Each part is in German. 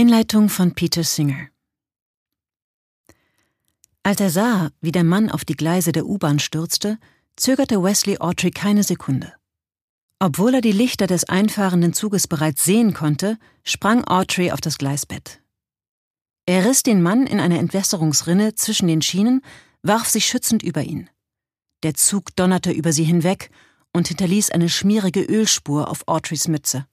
Einleitung von Peter Singer Als er sah, wie der Mann auf die Gleise der U-Bahn stürzte, zögerte Wesley Autry keine Sekunde. Obwohl er die Lichter des einfahrenden Zuges bereits sehen konnte, sprang Autry auf das Gleisbett. Er riss den Mann in eine Entwässerungsrinne zwischen den Schienen, warf sich schützend über ihn. Der Zug donnerte über sie hinweg und hinterließ eine schmierige Ölspur auf Autrys Mütze.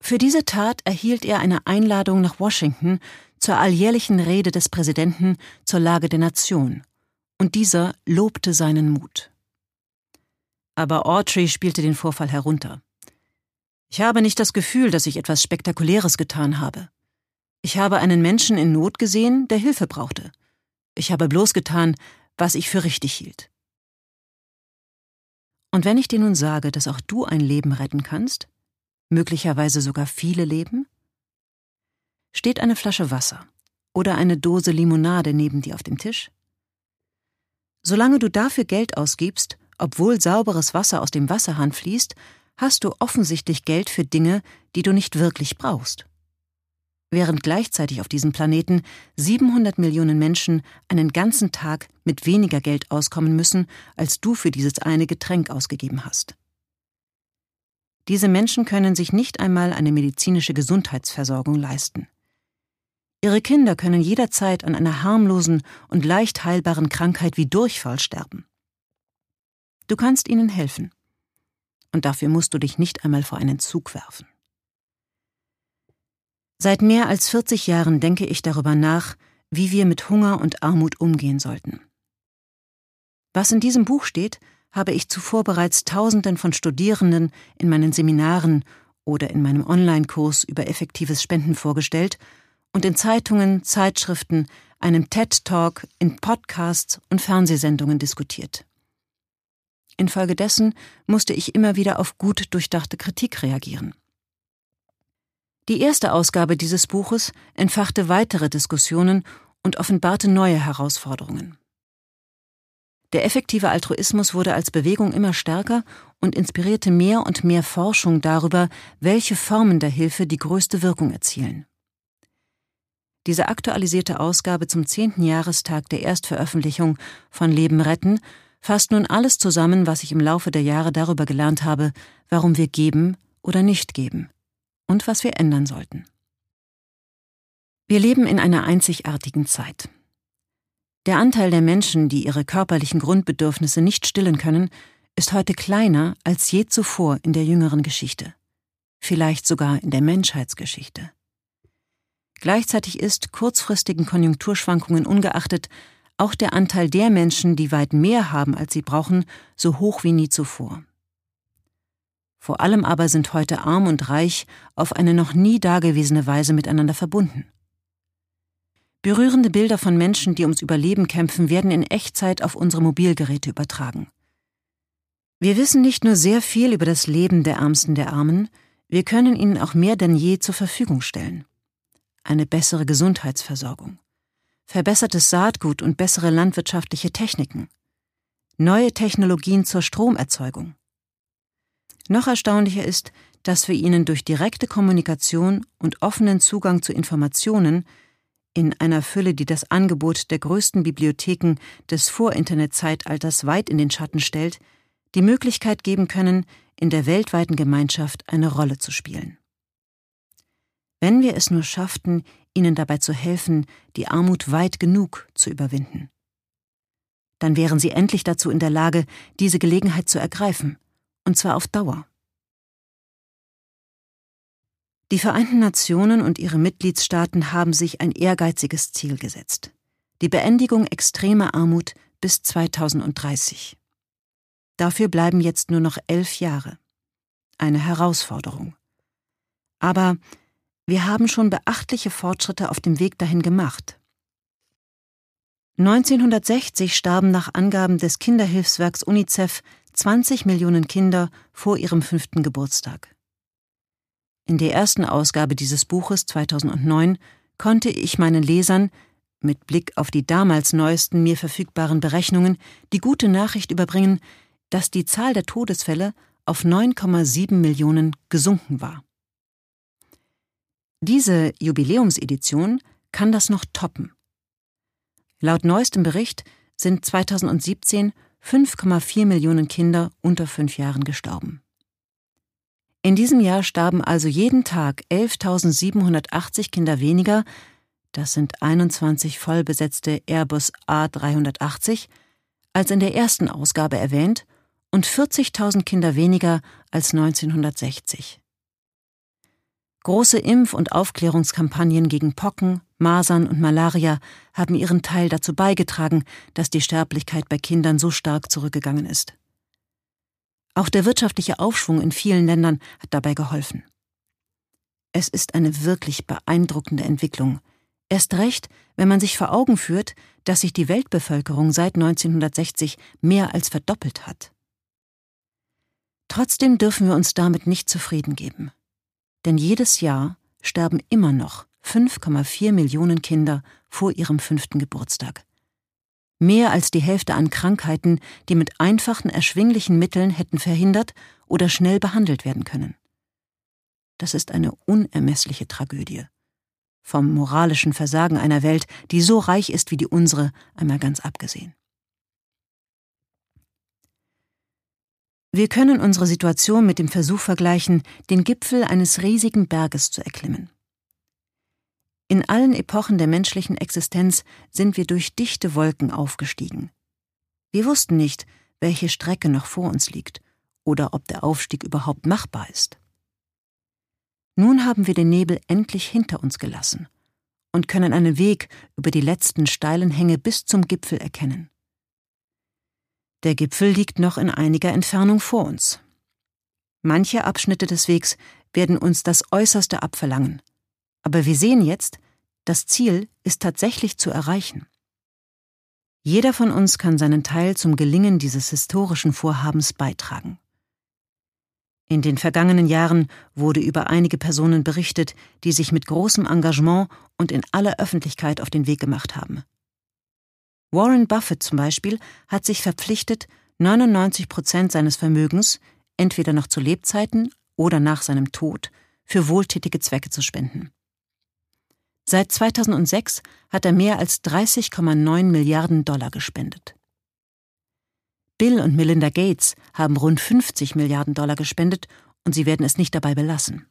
Für diese Tat erhielt er eine Einladung nach Washington zur alljährlichen Rede des Präsidenten zur Lage der Nation, und dieser lobte seinen Mut. Aber Autry spielte den Vorfall herunter. Ich habe nicht das Gefühl, dass ich etwas Spektakuläres getan habe. Ich habe einen Menschen in Not gesehen, der Hilfe brauchte. Ich habe bloß getan, was ich für richtig hielt. Und wenn ich dir nun sage, dass auch du ein Leben retten kannst, möglicherweise sogar viele Leben? Steht eine Flasche Wasser oder eine Dose Limonade neben dir auf dem Tisch? Solange du dafür Geld ausgibst, obwohl sauberes Wasser aus dem Wasserhahn fließt, hast du offensichtlich Geld für Dinge, die du nicht wirklich brauchst. Während gleichzeitig auf diesem Planeten 700 Millionen Menschen einen ganzen Tag mit weniger Geld auskommen müssen, als du für dieses eine Getränk ausgegeben hast. Diese Menschen können sich nicht einmal eine medizinische Gesundheitsversorgung leisten. Ihre Kinder können jederzeit an einer harmlosen und leicht heilbaren Krankheit wie Durchfall sterben. Du kannst ihnen helfen. Und dafür musst du dich nicht einmal vor einen Zug werfen. Seit mehr als 40 Jahren denke ich darüber nach, wie wir mit Hunger und Armut umgehen sollten. Was in diesem Buch steht, habe ich zuvor bereits Tausenden von Studierenden in meinen Seminaren oder in meinem Online-Kurs über effektives Spenden vorgestellt und in Zeitungen, Zeitschriften, einem TED-Talk, in Podcasts und Fernsehsendungen diskutiert. Infolgedessen musste ich immer wieder auf gut durchdachte Kritik reagieren. Die erste Ausgabe dieses Buches entfachte weitere Diskussionen und offenbarte neue Herausforderungen. Der effektive Altruismus wurde als Bewegung immer stärker und inspirierte mehr und mehr Forschung darüber, welche Formen der Hilfe die größte Wirkung erzielen. Diese aktualisierte Ausgabe zum zehnten Jahrestag der Erstveröffentlichung von Leben retten fasst nun alles zusammen, was ich im Laufe der Jahre darüber gelernt habe, warum wir geben oder nicht geben und was wir ändern sollten. Wir leben in einer einzigartigen Zeit. Der Anteil der Menschen, die ihre körperlichen Grundbedürfnisse nicht stillen können, ist heute kleiner als je zuvor in der jüngeren Geschichte, vielleicht sogar in der Menschheitsgeschichte. Gleichzeitig ist, kurzfristigen Konjunkturschwankungen ungeachtet, auch der Anteil der Menschen, die weit mehr haben, als sie brauchen, so hoch wie nie zuvor. Vor allem aber sind heute arm und reich auf eine noch nie dagewesene Weise miteinander verbunden. Berührende Bilder von Menschen, die ums Überleben kämpfen, werden in Echtzeit auf unsere Mobilgeräte übertragen. Wir wissen nicht nur sehr viel über das Leben der Ärmsten der Armen, wir können ihnen auch mehr denn je zur Verfügung stellen. Eine bessere Gesundheitsversorgung, verbessertes Saatgut und bessere landwirtschaftliche Techniken, neue Technologien zur Stromerzeugung. Noch erstaunlicher ist, dass wir ihnen durch direkte Kommunikation und offenen Zugang zu Informationen in einer Fülle, die das Angebot der größten Bibliotheken des Vor-Internet-Zeitalters weit in den Schatten stellt, die Möglichkeit geben können, in der weltweiten Gemeinschaft eine Rolle zu spielen. Wenn wir es nur schafften, ihnen dabei zu helfen, die Armut weit genug zu überwinden, dann wären sie endlich dazu in der Lage, diese Gelegenheit zu ergreifen, und zwar auf Dauer. Die Vereinten Nationen und ihre Mitgliedstaaten haben sich ein ehrgeiziges Ziel gesetzt. Die Beendigung extremer Armut bis 2030. Dafür bleiben jetzt nur noch elf Jahre. Eine Herausforderung. Aber wir haben schon beachtliche Fortschritte auf dem Weg dahin gemacht. 1960 starben nach Angaben des Kinderhilfswerks UNICEF 20 Millionen Kinder vor ihrem fünften Geburtstag. In der ersten Ausgabe dieses Buches 2009 konnte ich meinen Lesern mit Blick auf die damals neuesten mir verfügbaren Berechnungen die gute Nachricht überbringen, dass die Zahl der Todesfälle auf 9,7 Millionen gesunken war. Diese Jubiläumsedition kann das noch toppen. Laut neuestem Bericht sind 2017 5,4 Millionen Kinder unter fünf Jahren gestorben. In diesem Jahr starben also jeden Tag 11.780 Kinder weniger, das sind 21 vollbesetzte Airbus A380, als in der ersten Ausgabe erwähnt und 40.000 Kinder weniger als 1960. Große Impf- und Aufklärungskampagnen gegen Pocken, Masern und Malaria haben ihren Teil dazu beigetragen, dass die Sterblichkeit bei Kindern so stark zurückgegangen ist. Auch der wirtschaftliche Aufschwung in vielen Ländern hat dabei geholfen. Es ist eine wirklich beeindruckende Entwicklung, erst recht, wenn man sich vor Augen führt, dass sich die Weltbevölkerung seit 1960 mehr als verdoppelt hat. Trotzdem dürfen wir uns damit nicht zufrieden geben. Denn jedes Jahr sterben immer noch 5,4 Millionen Kinder vor ihrem fünften Geburtstag. Mehr als die Hälfte an Krankheiten, die mit einfachen, erschwinglichen Mitteln hätten verhindert oder schnell behandelt werden können. Das ist eine unermessliche Tragödie. Vom moralischen Versagen einer Welt, die so reich ist wie die unsere, einmal ganz abgesehen. Wir können unsere Situation mit dem Versuch vergleichen, den Gipfel eines riesigen Berges zu erklimmen. In allen Epochen der menschlichen Existenz sind wir durch dichte Wolken aufgestiegen. Wir wussten nicht, welche Strecke noch vor uns liegt oder ob der Aufstieg überhaupt machbar ist. Nun haben wir den Nebel endlich hinter uns gelassen und können einen Weg über die letzten steilen Hänge bis zum Gipfel erkennen. Der Gipfel liegt noch in einiger Entfernung vor uns. Manche Abschnitte des Wegs werden uns das Äußerste abverlangen, aber wir sehen jetzt, das Ziel ist tatsächlich zu erreichen. Jeder von uns kann seinen Teil zum Gelingen dieses historischen Vorhabens beitragen. In den vergangenen Jahren wurde über einige Personen berichtet, die sich mit großem Engagement und in aller Öffentlichkeit auf den Weg gemacht haben. Warren Buffett zum Beispiel hat sich verpflichtet, 99 Prozent seines Vermögens, entweder noch zu Lebzeiten oder nach seinem Tod, für wohltätige Zwecke zu spenden. Seit 2006 hat er mehr als 30,9 Milliarden Dollar gespendet. Bill und Melinda Gates haben rund 50 Milliarden Dollar gespendet und sie werden es nicht dabei belassen.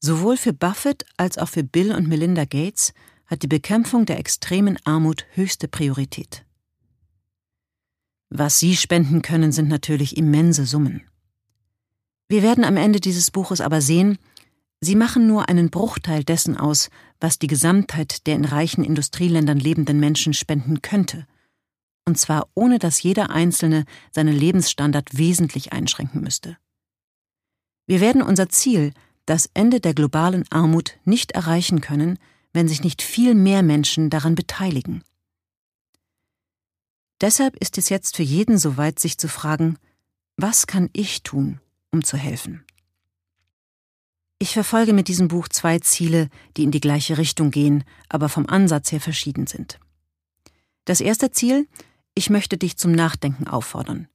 Sowohl für Buffett als auch für Bill und Melinda Gates hat die Bekämpfung der extremen Armut höchste Priorität. Was Sie spenden können, sind natürlich immense Summen. Wir werden am Ende dieses Buches aber sehen, Sie machen nur einen Bruchteil dessen aus, was die Gesamtheit der in reichen Industrieländern lebenden Menschen spenden könnte, und zwar ohne dass jeder Einzelne seinen Lebensstandard wesentlich einschränken müsste. Wir werden unser Ziel, das Ende der globalen Armut, nicht erreichen können, wenn sich nicht viel mehr Menschen daran beteiligen. Deshalb ist es jetzt für jeden soweit, sich zu fragen, was kann ich tun, um zu helfen? Ich verfolge mit diesem Buch zwei Ziele, die in die gleiche Richtung gehen, aber vom Ansatz her verschieden sind. Das erste Ziel, ich möchte dich zum Nachdenken auffordern,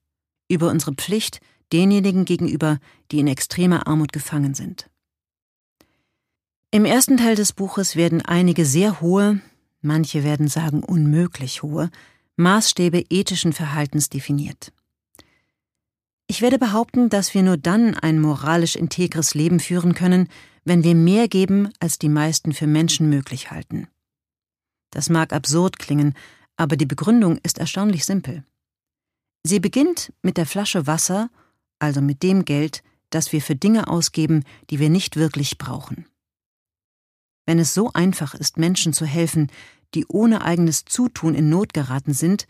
über unsere Pflicht denjenigen gegenüber, die in extremer Armut gefangen sind. Im ersten Teil des Buches werden einige sehr hohe, manche werden sagen unmöglich hohe, Maßstäbe ethischen Verhaltens definiert. Ich werde behaupten, dass wir nur dann ein moralisch integres Leben führen können, wenn wir mehr geben, als die meisten für Menschen möglich halten. Das mag absurd klingen, aber die Begründung ist erstaunlich simpel. Sie beginnt mit der Flasche Wasser, also mit dem Geld, das wir für Dinge ausgeben, die wir nicht wirklich brauchen. Wenn es so einfach ist, Menschen zu helfen, die ohne eigenes Zutun in Not geraten sind,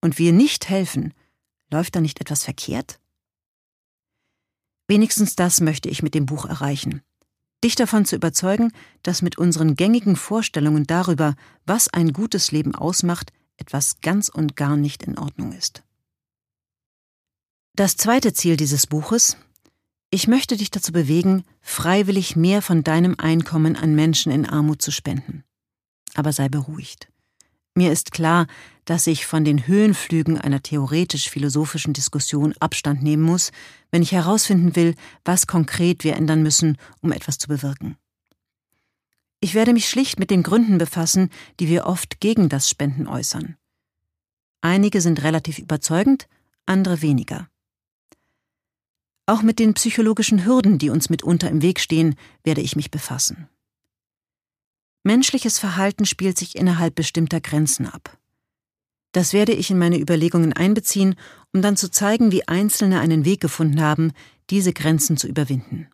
und wir nicht helfen, läuft da nicht etwas verkehrt? Wenigstens das möchte ich mit dem Buch erreichen. Dich davon zu überzeugen, dass mit unseren gängigen Vorstellungen darüber, was ein gutes Leben ausmacht, etwas ganz und gar nicht in Ordnung ist. Das zweite Ziel dieses Buches Ich möchte dich dazu bewegen, freiwillig mehr von deinem Einkommen an Menschen in Armut zu spenden. Aber sei beruhigt. Mir ist klar, dass ich von den Höhenflügen einer theoretisch-philosophischen Diskussion Abstand nehmen muss, wenn ich herausfinden will, was konkret wir ändern müssen, um etwas zu bewirken. Ich werde mich schlicht mit den Gründen befassen, die wir oft gegen das Spenden äußern. Einige sind relativ überzeugend, andere weniger. Auch mit den psychologischen Hürden, die uns mitunter im Weg stehen, werde ich mich befassen. Menschliches Verhalten spielt sich innerhalb bestimmter Grenzen ab. Das werde ich in meine Überlegungen einbeziehen, um dann zu zeigen, wie Einzelne einen Weg gefunden haben, diese Grenzen zu überwinden.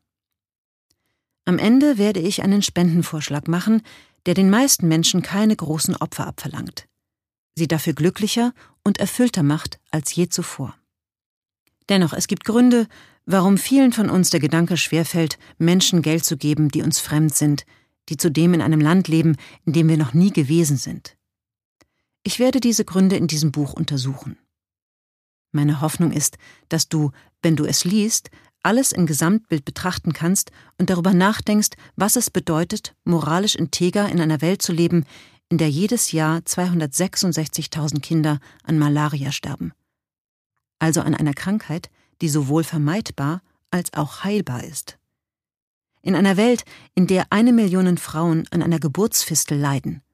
Am Ende werde ich einen Spendenvorschlag machen, der den meisten Menschen keine großen Opfer abverlangt, sie dafür glücklicher und erfüllter macht als je zuvor. Dennoch, es gibt Gründe, warum vielen von uns der Gedanke schwerfällt, Menschen Geld zu geben, die uns fremd sind, die zudem in einem Land leben, in dem wir noch nie gewesen sind. Ich werde diese Gründe in diesem Buch untersuchen. Meine Hoffnung ist, dass du, wenn du es liest, alles im Gesamtbild betrachten kannst und darüber nachdenkst, was es bedeutet, moralisch integer in einer Welt zu leben, in der jedes Jahr 266.000 Kinder an Malaria sterben. Also an einer Krankheit, die sowohl vermeidbar als auch heilbar ist. In einer Welt, in der eine Million Frauen an einer Geburtsfistel leiden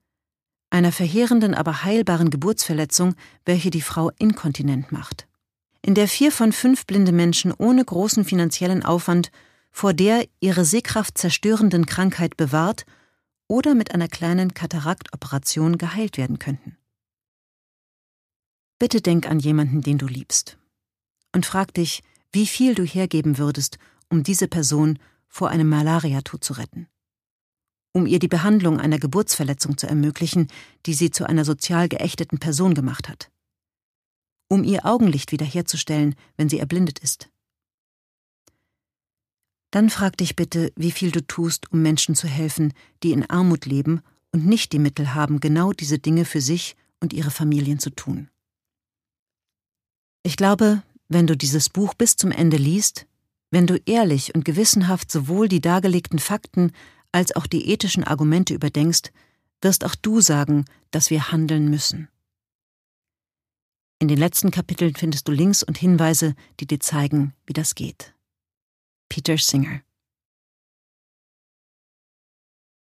einer verheerenden, aber heilbaren Geburtsverletzung, welche die Frau inkontinent macht. In der vier von fünf blinde Menschen ohne großen finanziellen Aufwand vor der ihre Sehkraft zerstörenden Krankheit bewahrt oder mit einer kleinen Kataraktoperation geheilt werden könnten. Bitte denk an jemanden, den du liebst, und frag dich, wie viel du hergeben würdest, um diese Person vor einem Malariatod zu retten um ihr die Behandlung einer Geburtsverletzung zu ermöglichen, die sie zu einer sozial geächteten Person gemacht hat. Um ihr Augenlicht wiederherzustellen, wenn sie erblindet ist. Dann frag dich bitte, wie viel du tust, um Menschen zu helfen, die in Armut leben und nicht die Mittel haben, genau diese Dinge für sich und ihre Familien zu tun. Ich glaube, wenn du dieses Buch bis zum Ende liest, wenn du ehrlich und gewissenhaft sowohl die dargelegten Fakten als auch die ethischen Argumente überdenkst, wirst auch du sagen, dass wir handeln müssen. In den letzten Kapiteln findest du Links und Hinweise, die dir zeigen, wie das geht. Peter Singer